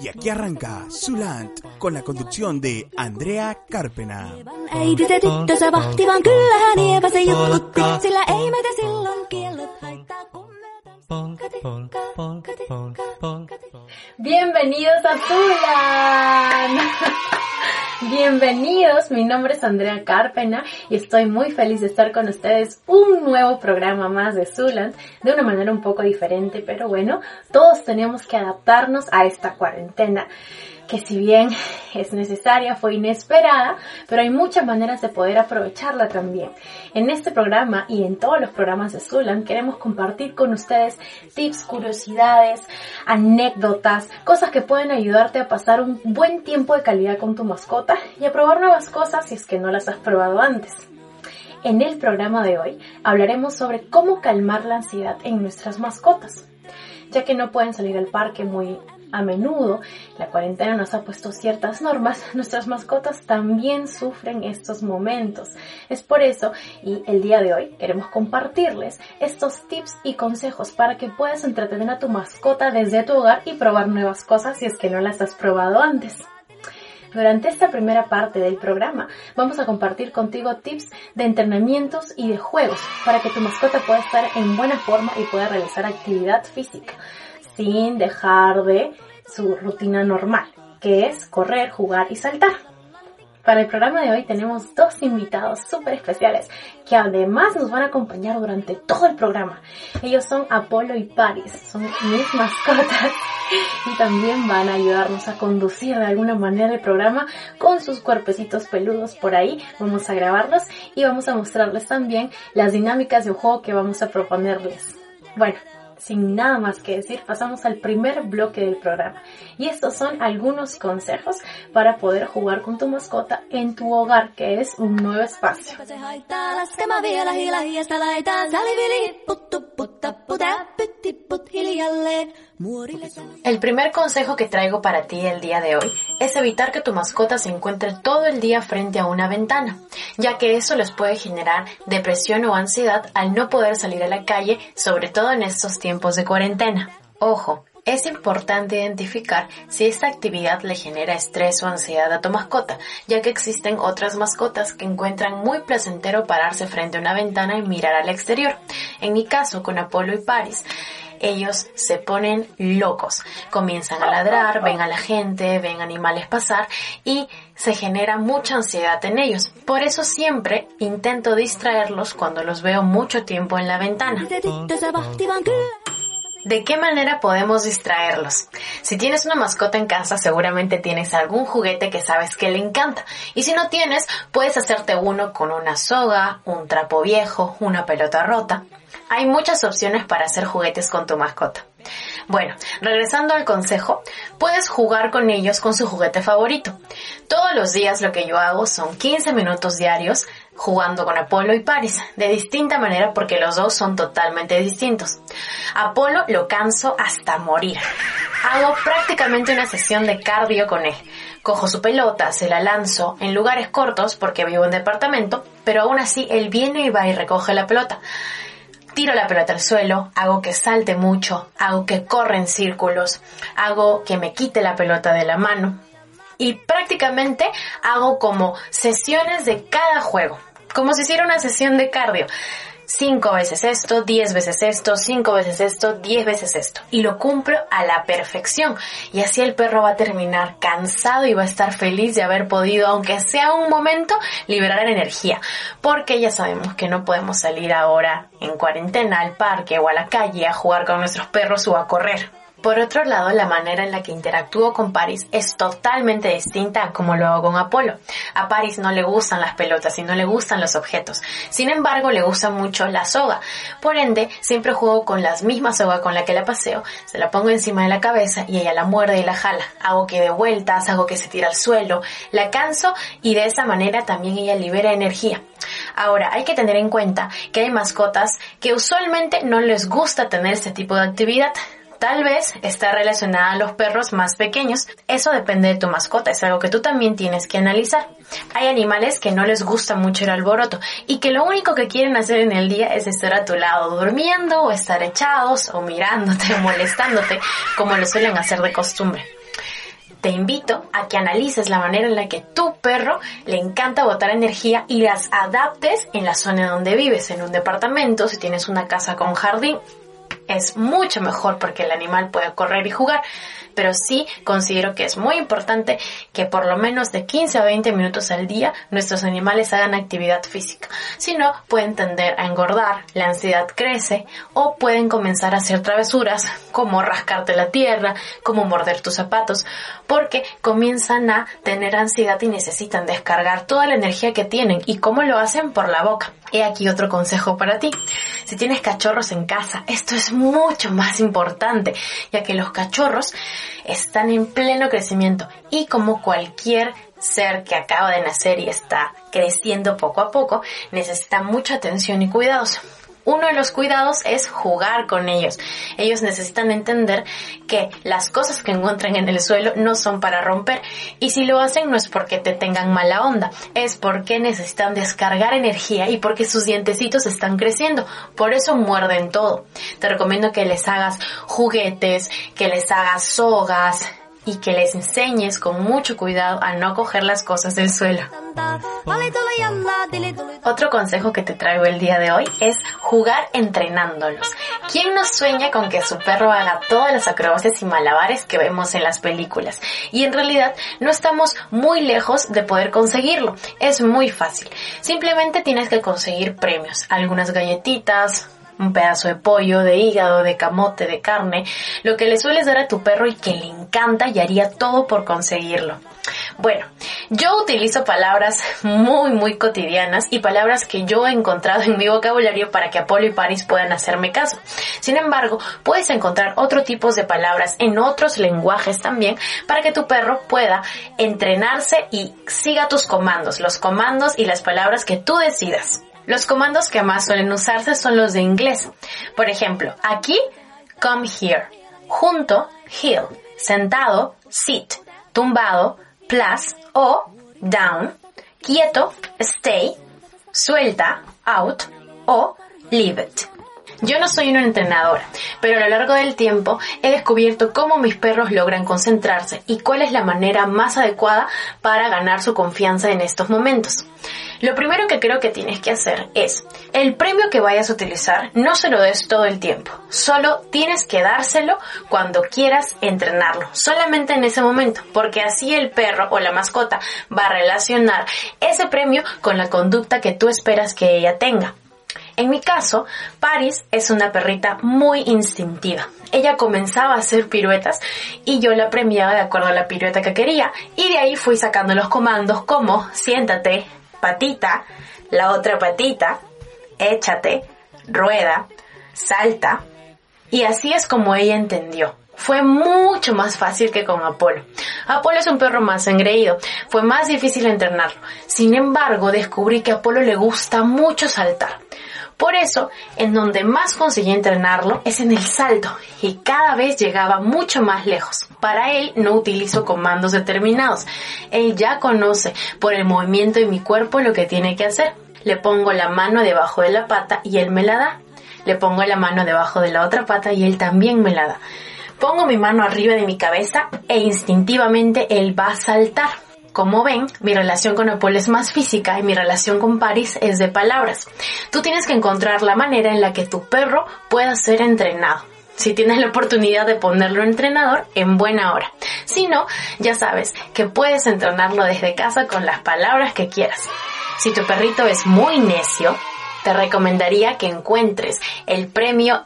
Y aquí arranca Sulant con la conducción de Andrea Carpena. Bienvenidos a Zulan. Bienvenidos, mi nombre es Andrea Carpena y estoy muy feliz de estar con ustedes un nuevo programa más de Zuland de una manera un poco diferente, pero bueno, todos tenemos que adaptarnos a esta cuarentena que si bien es necesaria, fue inesperada, pero hay muchas maneras de poder aprovecharla también. En este programa y en todos los programas de Zulan queremos compartir con ustedes tips, curiosidades, anécdotas, cosas que pueden ayudarte a pasar un buen tiempo de calidad con tu mascota y a probar nuevas cosas si es que no las has probado antes. En el programa de hoy hablaremos sobre cómo calmar la ansiedad en nuestras mascotas ya que no pueden salir al parque muy a menudo, la cuarentena nos ha puesto ciertas normas, nuestras mascotas también sufren estos momentos. Es por eso, y el día de hoy queremos compartirles estos tips y consejos para que puedas entretener a tu mascota desde tu hogar y probar nuevas cosas si es que no las has probado antes. Durante esta primera parte del programa vamos a compartir contigo tips de entrenamientos y de juegos para que tu mascota pueda estar en buena forma y pueda realizar actividad física sin dejar de su rutina normal, que es correr, jugar y saltar. Para el programa de hoy tenemos dos invitados súper especiales que además nos van a acompañar durante todo el programa. Ellos son Apolo y Paris, son mis mascotas y también van a ayudarnos a conducir de alguna manera el programa con sus cuerpecitos peludos por ahí. Vamos a grabarlos y vamos a mostrarles también las dinámicas de juego que vamos a proponerles. Bueno, sin nada más que decir, pasamos al primer bloque del programa. Y estos son algunos consejos para poder jugar con tu mascota en tu hogar, que es un nuevo espacio. El primer consejo que traigo para ti el día de hoy es evitar que tu mascota se encuentre todo el día frente a una ventana, ya que eso les puede generar depresión o ansiedad al no poder salir a la calle, sobre todo en estos tiempos de cuarentena. Ojo, es importante identificar si esta actividad le genera estrés o ansiedad a tu mascota, ya que existen otras mascotas que encuentran muy placentero pararse frente a una ventana y mirar al exterior. En mi caso, con Apolo y Paris, ellos se ponen locos. Comienzan a ladrar, ven a la gente, ven animales pasar y se genera mucha ansiedad en ellos. Por eso siempre intento distraerlos cuando los veo mucho tiempo en la ventana. ¿De qué manera podemos distraerlos? Si tienes una mascota en casa, seguramente tienes algún juguete que sabes que le encanta. Y si no tienes, puedes hacerte uno con una soga, un trapo viejo, una pelota rota. Hay muchas opciones para hacer juguetes con tu mascota. Bueno, regresando al consejo, puedes jugar con ellos con su juguete favorito. Todos los días lo que yo hago son 15 minutos diarios jugando con Apolo y Paris, de distinta manera porque los dos son totalmente distintos. Apolo lo canso hasta morir. Hago prácticamente una sesión de cardio con él. Cojo su pelota, se la lanzo en lugares cortos porque vivo en departamento, pero aún así él viene y va y recoge la pelota. Tiro la pelota al suelo, hago que salte mucho, hago que corra en círculos, hago que me quite la pelota de la mano, y prácticamente hago como sesiones de cada juego, como si hiciera una sesión de cardio. Cinco veces esto, diez veces esto, cinco veces esto, diez veces esto. Y lo cumplo a la perfección. Y así el perro va a terminar cansado y va a estar feliz de haber podido, aunque sea un momento, liberar energía. Porque ya sabemos que no podemos salir ahora en cuarentena al parque o a la calle a jugar con nuestros perros o a correr Por otro lado, la manera en la que interactúo con Paris es totalmente distinta a como lo hago con Apolo. A Paris no le gustan las pelotas y no le gustan los objetos. Sin embargo, le gusta mucho la soga. Por ende, siempre juego con las mismas soga con la que la paseo, se la pongo encima de la cabeza y ella la muerde y la jala. Hago que dé vueltas, hago que se tire al suelo, la canso y de esa manera también ella libera energía. Ahora, hay que tener en cuenta que hay mascotas que usualmente no les gusta tener este tipo de actividad. Tal vez está relacionada a los perros más pequeños. Eso depende de tu mascota, es algo que tú también tienes que analizar. Hay animales que no les gusta mucho el alboroto y que lo único que quieren hacer en el día es estar a tu lado durmiendo o estar echados o mirándote o molestándote como lo suelen hacer de costumbre te invito a que analices la manera en la que tu perro le encanta botar energía y las adaptes en la zona donde vives, en un departamento, si tienes una casa con jardín, es mucho mejor porque el animal puede correr y jugar pero sí considero que es muy importante que por lo menos de 15 a 20 minutos al día nuestros animales hagan actividad física. Si no, pueden tender a engordar, la ansiedad crece o pueden comenzar a hacer travesuras como rascarte la tierra, como morder tus zapatos, porque comienzan a tener ansiedad y necesitan descargar toda la energía que tienen. ¿Y cómo lo hacen? Por la boca. He aquí otro consejo para ti. Si tienes cachorros en casa, esto es mucho más importante, ya que los cachorros están en pleno crecimiento y como cualquier ser que acaba de nacer y está creciendo poco a poco, necesita mucha atención y cuidados. Uno de los cuidados es jugar con ellos. Ellos necesitan entender que las cosas que encuentran en el suelo no son para romper y si lo hacen no es porque te tengan mala onda, es porque necesitan descargar energía y porque sus dientecitos están creciendo. Por eso muerden todo. Te recomiendo que les hagas juguetes, que les hagas sogas, y que les enseñes con mucho cuidado a no coger las cosas del suelo. Otro consejo que te traigo el día de hoy es jugar entrenándolos. ¿Quién no sueña con que su perro haga todas las acrobacias y malabares que vemos en las películas? Y en realidad no estamos muy lejos de poder conseguirlo. Es muy fácil. Simplemente tienes que conseguir premios, algunas galletitas, un pedazo de pollo, de hígado, de camote, de carne, lo que le sueles dar a tu perro y que le encanta y haría todo por conseguirlo. Bueno, yo utilizo palabras muy, muy cotidianas y palabras que yo he encontrado en mi vocabulario para que Apolo y Paris puedan hacerme caso. Sin embargo, puedes encontrar otro tipo de palabras en otros lenguajes también para que tu perro pueda entrenarse y siga tus comandos, los comandos y las palabras que tú decidas. Los comandos que más suelen usarse son los de inglés. Por ejemplo, aquí, come here. Junto, heel. Sentado, sit. Tumbado, plus o down. Quieto, stay. Suelta, out. O leave it. Yo no soy una entrenadora, pero a lo largo del tiempo he descubierto cómo mis perros logran concentrarse y cuál es la manera más adecuada para ganar su confianza en estos momentos. Lo primero que creo que tienes que hacer es, el premio que vayas a utilizar no se lo des todo el tiempo, solo tienes que dárselo cuando quieras entrenarlo, solamente en ese momento, porque así el perro o la mascota va a relacionar ese premio con la conducta que tú esperas que ella tenga. En mi caso, Paris es una perrita muy instintiva. Ella comenzaba a hacer piruetas y yo la premiaba de acuerdo a la pirueta que quería. Y de ahí fui sacando los comandos como siéntate, patita, la otra patita, échate, rueda, salta. Y así es como ella entendió. Fue mucho más fácil que con Apolo. Apolo es un perro más engreído. Fue más difícil entrenarlo. Sin embargo, descubrí que Apolo le gusta mucho saltar. Por eso, en donde más conseguí entrenarlo es en el salto y cada vez llegaba mucho más lejos. Para él no utilizo comandos determinados. Él ya conoce por el movimiento de mi cuerpo lo que tiene que hacer. Le pongo la mano debajo de la pata y él me la da. Le pongo la mano debajo de la otra pata y él también me la da. Pongo mi mano arriba de mi cabeza e instintivamente él va a saltar. Como ven, mi relación con Apolo es más física y mi relación con Paris es de palabras. Tú tienes que encontrar la manera en la que tu perro pueda ser entrenado. Si tienes la oportunidad de ponerlo entrenador, en buena hora. Si no, ya sabes que puedes entrenarlo desde casa con las palabras que quieras. Si tu perrito es muy necio, te recomendaría que encuentres el premio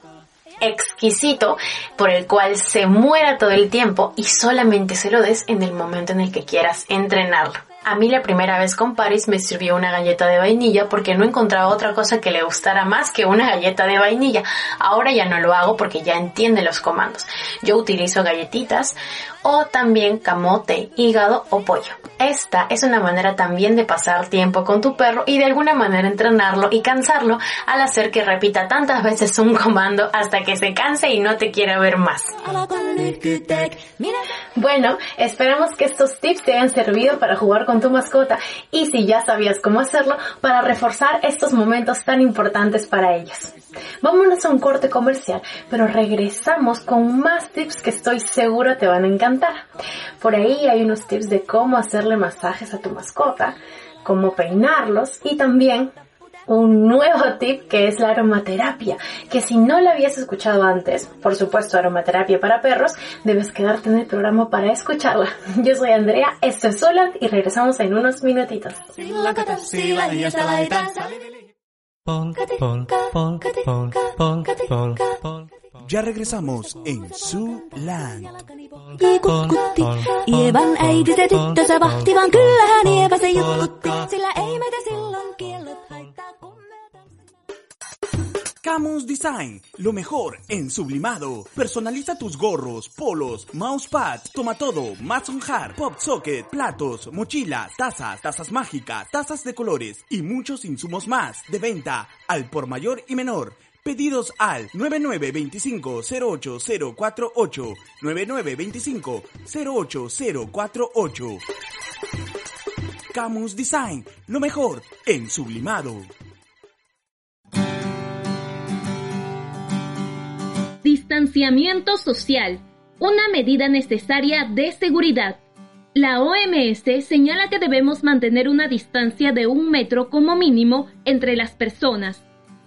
exquisito por el cual se muera todo el tiempo y solamente se lo des en el momento en el que quieras entrenarlo. A mí la primera vez con Paris me sirvió una galleta de vainilla porque no encontraba otra cosa que le gustara más que una galleta de vainilla. Ahora ya no lo hago porque ya entiende los comandos. Yo utilizo galletitas o también camote, hígado o pollo. Esta es una manera también de pasar tiempo con tu perro y de alguna manera entrenarlo y cansarlo al hacer que repita tantas veces un comando hasta que se canse y no te quiera ver más. Bueno, esperamos que estos tips te hayan servido para jugar con tu mascota y si ya sabías cómo hacerlo, para reforzar estos momentos tan importantes para ellos. Vámonos a un corte comercial, pero regresamos con más tips que estoy seguro te van a encantar. Por ahí hay unos tips de cómo hacerle masajes a tu mascota, cómo peinarlos y también un nuevo tip que es la aromaterapia, que si no la habías escuchado antes, por supuesto aromaterapia para perros, debes quedarte en el programa para escucharla. Yo soy Andrea, esto es Soland y regresamos en unos minutitos. Ya regresamos en Su Land. Camus Design, lo mejor en sublimado. Personaliza tus gorros, polos, mousepad, toma todo, Mason Hard, Pop Socket, platos, mochilas, tazas, tazas mágicas, tazas de colores y muchos insumos más de venta al por mayor y menor. Pedidos al 9925-08048, 9925-08048. Camus Design, lo mejor en sublimado. Distanciamiento social, una medida necesaria de seguridad. La OMS señala que debemos mantener una distancia de un metro como mínimo entre las personas.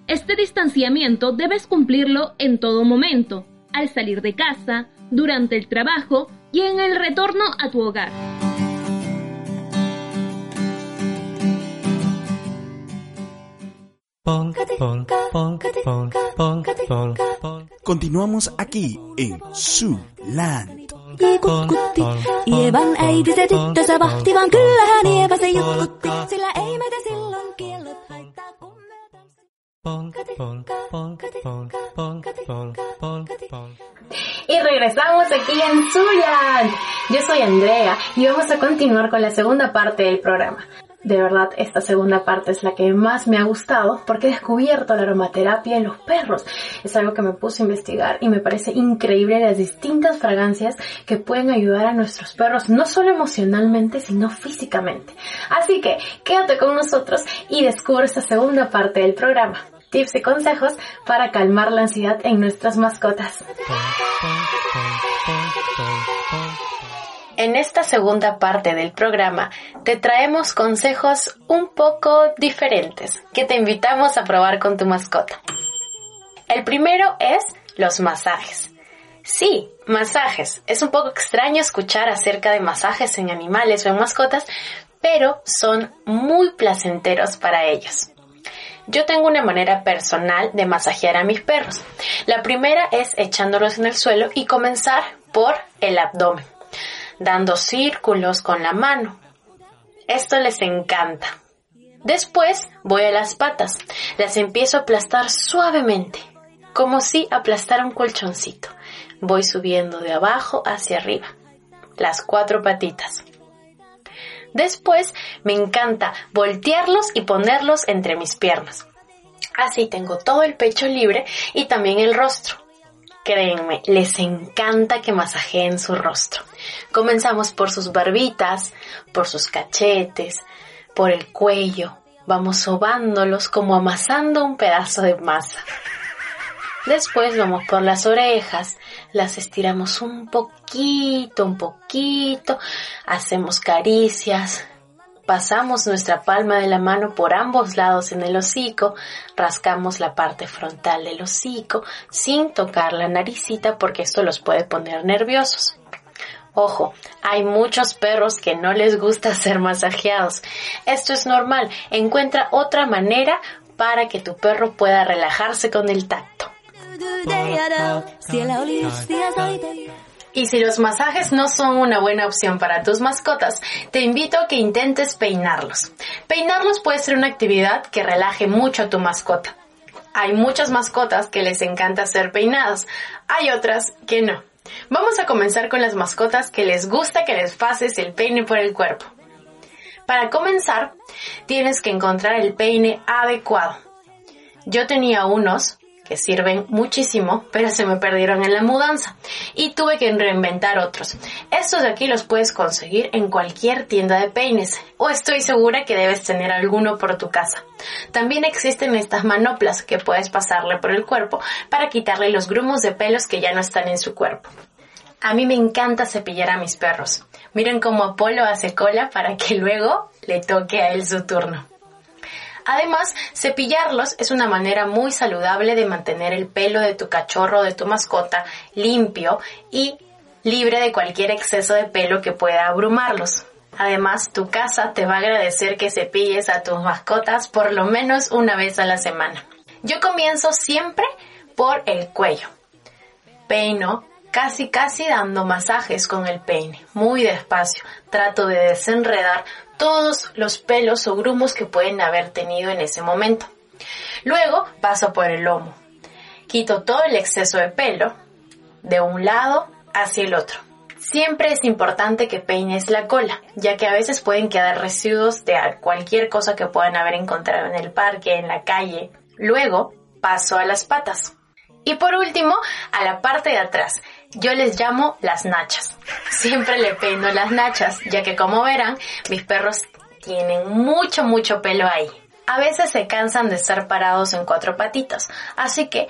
Este distanciamiento debes cumplirlo en todo momento, al salir de casa, durante el trabajo y en el retorno a tu hogar. Continuamos aquí en Su Land. Y regresamos aquí en Zuland. Yo soy Andrea y vamos a continuar con la segunda parte del programa. De verdad, esta segunda parte es la que más me ha gustado porque he descubierto la aromaterapia en los perros. Es algo que me puse a investigar y me parece increíble las distintas fragancias que pueden ayudar a nuestros perros, no solo emocionalmente, sino físicamente. Así que quédate con nosotros y descubre esta segunda parte del programa. Tips y consejos para calmar la ansiedad en nuestras mascotas. En esta segunda parte del programa te traemos consejos un poco diferentes que te invitamos a probar con tu mascota. El primero es los masajes. Sí, masajes. Es un poco extraño escuchar acerca de masajes en animales o en mascotas, pero son muy placenteros para ellos. Yo tengo una manera personal de masajear a mis perros. La primera es echándolos en el suelo y comenzar por el abdomen dando círculos con la mano. Esto les encanta. Después voy a las patas. Las empiezo a aplastar suavemente, como si aplastara un colchoncito. Voy subiendo de abajo hacia arriba. Las cuatro patitas. Después me encanta voltearlos y ponerlos entre mis piernas. Así tengo todo el pecho libre y también el rostro. Créenme, les encanta que masajeen su rostro. Comenzamos por sus barbitas, por sus cachetes, por el cuello. Vamos sobándolos como amasando un pedazo de masa. Después vamos por las orejas, las estiramos un poquito, un poquito, hacemos caricias, Pasamos nuestra palma de la mano por ambos lados en el hocico, rascamos la parte frontal del hocico sin tocar la naricita porque esto los puede poner nerviosos. Ojo, hay muchos perros que no les gusta ser masajeados. Esto es normal. Encuentra otra manera para que tu perro pueda relajarse con el tacto. Y si los masajes no son una buena opción para tus mascotas, te invito a que intentes peinarlos. Peinarlos puede ser una actividad que relaje mucho a tu mascota. Hay muchas mascotas que les encanta ser peinadas, hay otras que no. Vamos a comenzar con las mascotas que les gusta que les pases el peine por el cuerpo. Para comenzar, tienes que encontrar el peine adecuado. Yo tenía unos sirven muchísimo, pero se me perdieron en la mudanza y tuve que reinventar otros. Estos de aquí los puedes conseguir en cualquier tienda de peines o estoy segura que debes tener alguno por tu casa. También existen estas manoplas que puedes pasarle por el cuerpo para quitarle los grumos de pelos que ya no están en su cuerpo. A mí me encanta cepillar a mis perros. Miren cómo Apolo hace cola para que luego le toque a él su turno. Además, cepillarlos es una manera muy saludable de mantener el pelo de tu cachorro o de tu mascota limpio y libre de cualquier exceso de pelo que pueda abrumarlos. Además, tu casa te va a agradecer que cepilles a tus mascotas por lo menos una vez a la semana. Yo comienzo siempre por el cuello. Peino, casi casi dando masajes con el peine, muy despacio. Trato de desenredar todos los pelos o grumos que pueden haber tenido en ese momento. Luego paso por el lomo. Quito todo el exceso de pelo de un lado hacia el otro. Siempre es importante que peines la cola, ya que a veces pueden quedar residuos de cualquier cosa que puedan haber encontrado en el parque, en la calle. Luego paso a las patas. Y por último, a la parte de atrás. Yo les llamo las nachas. Siempre le peino las nachas, ya que como verán, mis perros tienen mucho, mucho pelo ahí. A veces se cansan de estar parados en cuatro patitas, así que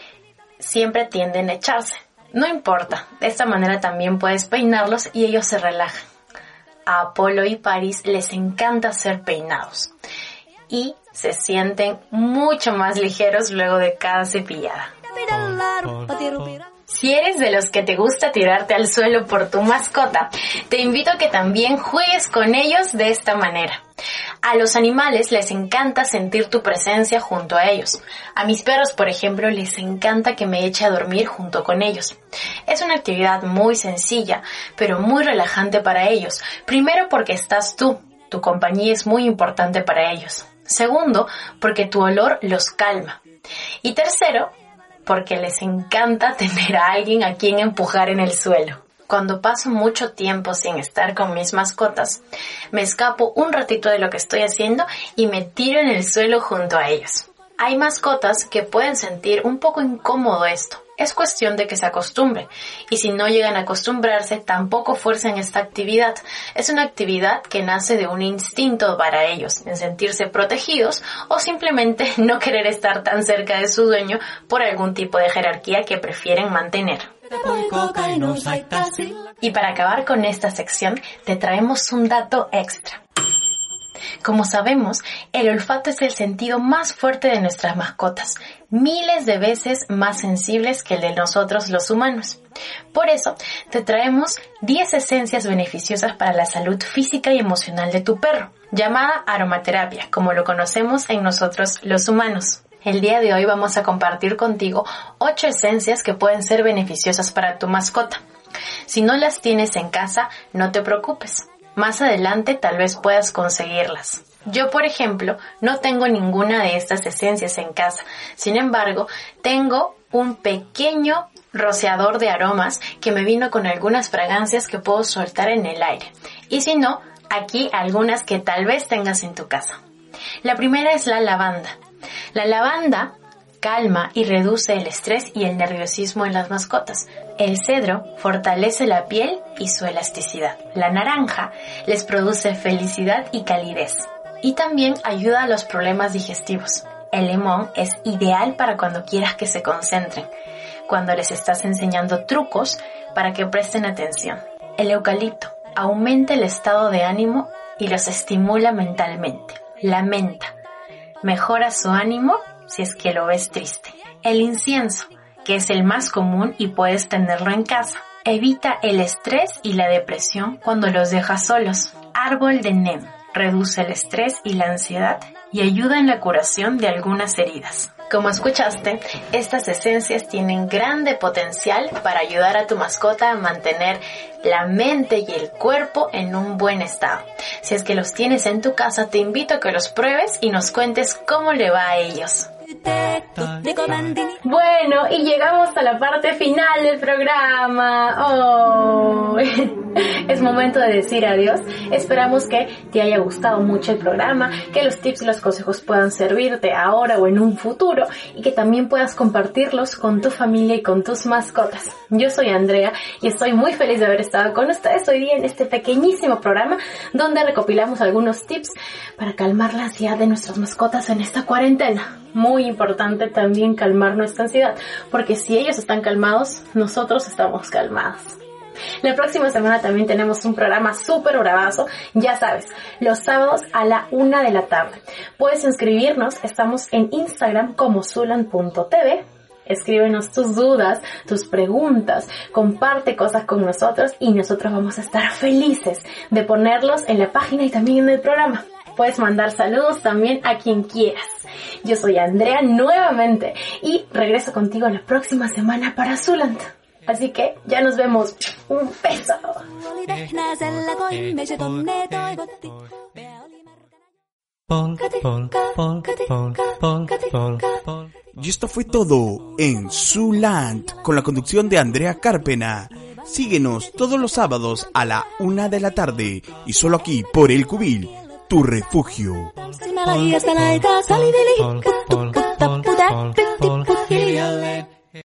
siempre tienden a echarse. No importa, de esta manera también puedes peinarlos y ellos se relajan. A Apolo y Paris les encanta ser peinados y se sienten mucho más ligeros luego de cada cepillada. Si eres de los que te gusta tirarte al suelo por tu mascota, te invito a que también juegues con ellos de esta manera. A los animales les encanta sentir tu presencia junto a ellos. A mis perros, por ejemplo, les encanta que me eche a dormir junto con ellos. Es una actividad muy sencilla, pero muy relajante para ellos. Primero porque estás tú, tu compañía es muy importante para ellos. Segundo, porque tu olor los calma. Y tercero, porque les encanta tener a alguien a quien empujar en el suelo. Cuando paso mucho tiempo sin estar con mis mascotas, me escapo un ratito de lo que estoy haciendo y me tiro en el suelo junto a ellos. Hay mascotas que pueden sentir un poco incómodo esto. Es cuestión de que se acostumbre. Y si no llegan a acostumbrarse, tampoco fuercen esta actividad. Es una actividad que nace de un instinto para ellos, en sentirse protegidos o simplemente no querer estar tan cerca de su dueño por algún tipo de jerarquía que prefieren mantener. Y para acabar con esta sección, te traemos un dato extra. Como sabemos, el olfato es el sentido más fuerte de nuestras mascotas, miles de veces más sensibles que el de nosotros los humanos. Por eso, te traemos 10 esencias beneficiosas para la salud física y emocional de tu perro, llamada aromaterapia, como lo conocemos en nosotros los humanos. El día de hoy vamos a compartir contigo 8 esencias que pueden ser beneficiosas para tu mascota. Si no las tienes en casa, no te preocupes. Más adelante tal vez puedas conseguirlas. Yo, por ejemplo, no tengo ninguna de estas esencias en casa. Sin embargo, tengo un pequeño rociador de aromas que me vino con algunas fragancias que puedo soltar en el aire. Y si no, aquí algunas que tal vez tengas en tu casa. La primera es la lavanda. La lavanda calma y reduce el estrés y el nerviosismo en las mascotas. El cedro fortalece la piel y su elasticidad. La naranja les produce felicidad y calidez. Y también ayuda a los problemas digestivos. El limón es ideal para cuando quieras que se concentren, cuando les estás enseñando trucos para que presten atención. El eucalipto aumenta el estado de ánimo y los estimula mentalmente. La menta mejora su ánimo si es que lo ves triste. El incienso, que es el más común y puedes tenerlo en casa. Evita el estrés y la depresión cuando los dejas solos. Árbol de NEM reduce el estrés y la ansiedad y ayuda en la curación de algunas heridas. Como escuchaste, estas esencias tienen grande potencial para ayudar a tu mascota a mantener la mente y el cuerpo en un buen estado. Si es que los tienes en tu casa, te invito a que los pruebes y nos cuentes cómo le va a ellos. Bueno, y llegamos a la parte final del programa. Oh, es momento de decir adiós. Esperamos que te haya gustado mucho el programa, que los tips y los consejos puedan servirte ahora o en un futuro y que también puedas compartirlos con tu familia y con tus mascotas. Yo soy Andrea y estoy muy feliz de haber estado con ustedes hoy día en este pequeñísimo programa donde recopilamos algunos tips para calmar la ansiedad de nuestras mascotas en esta cuarentena. Muy importante también calmar nuestra ansiedad, porque si ellos están calmados, nosotros estamos calmados. La próxima semana también tenemos un programa súper bravazo, ya sabes, los sábados a la una de la tarde. Puedes inscribirnos, estamos en Instagram como zulan.tv. Escríbenos tus dudas, tus preguntas, comparte cosas con nosotros y nosotros vamos a estar felices de ponerlos en la página y también en el programa. Puedes mandar saludos también a quien quieras. Yo soy Andrea nuevamente y regreso contigo la próxima semana para Zuland. Así que ya nos vemos. Un beso. Y esto fue todo en Zuland con la conducción de Andrea Carpena. Síguenos todos los sábados a la una de la tarde y solo aquí por El Cubil, tu refugio.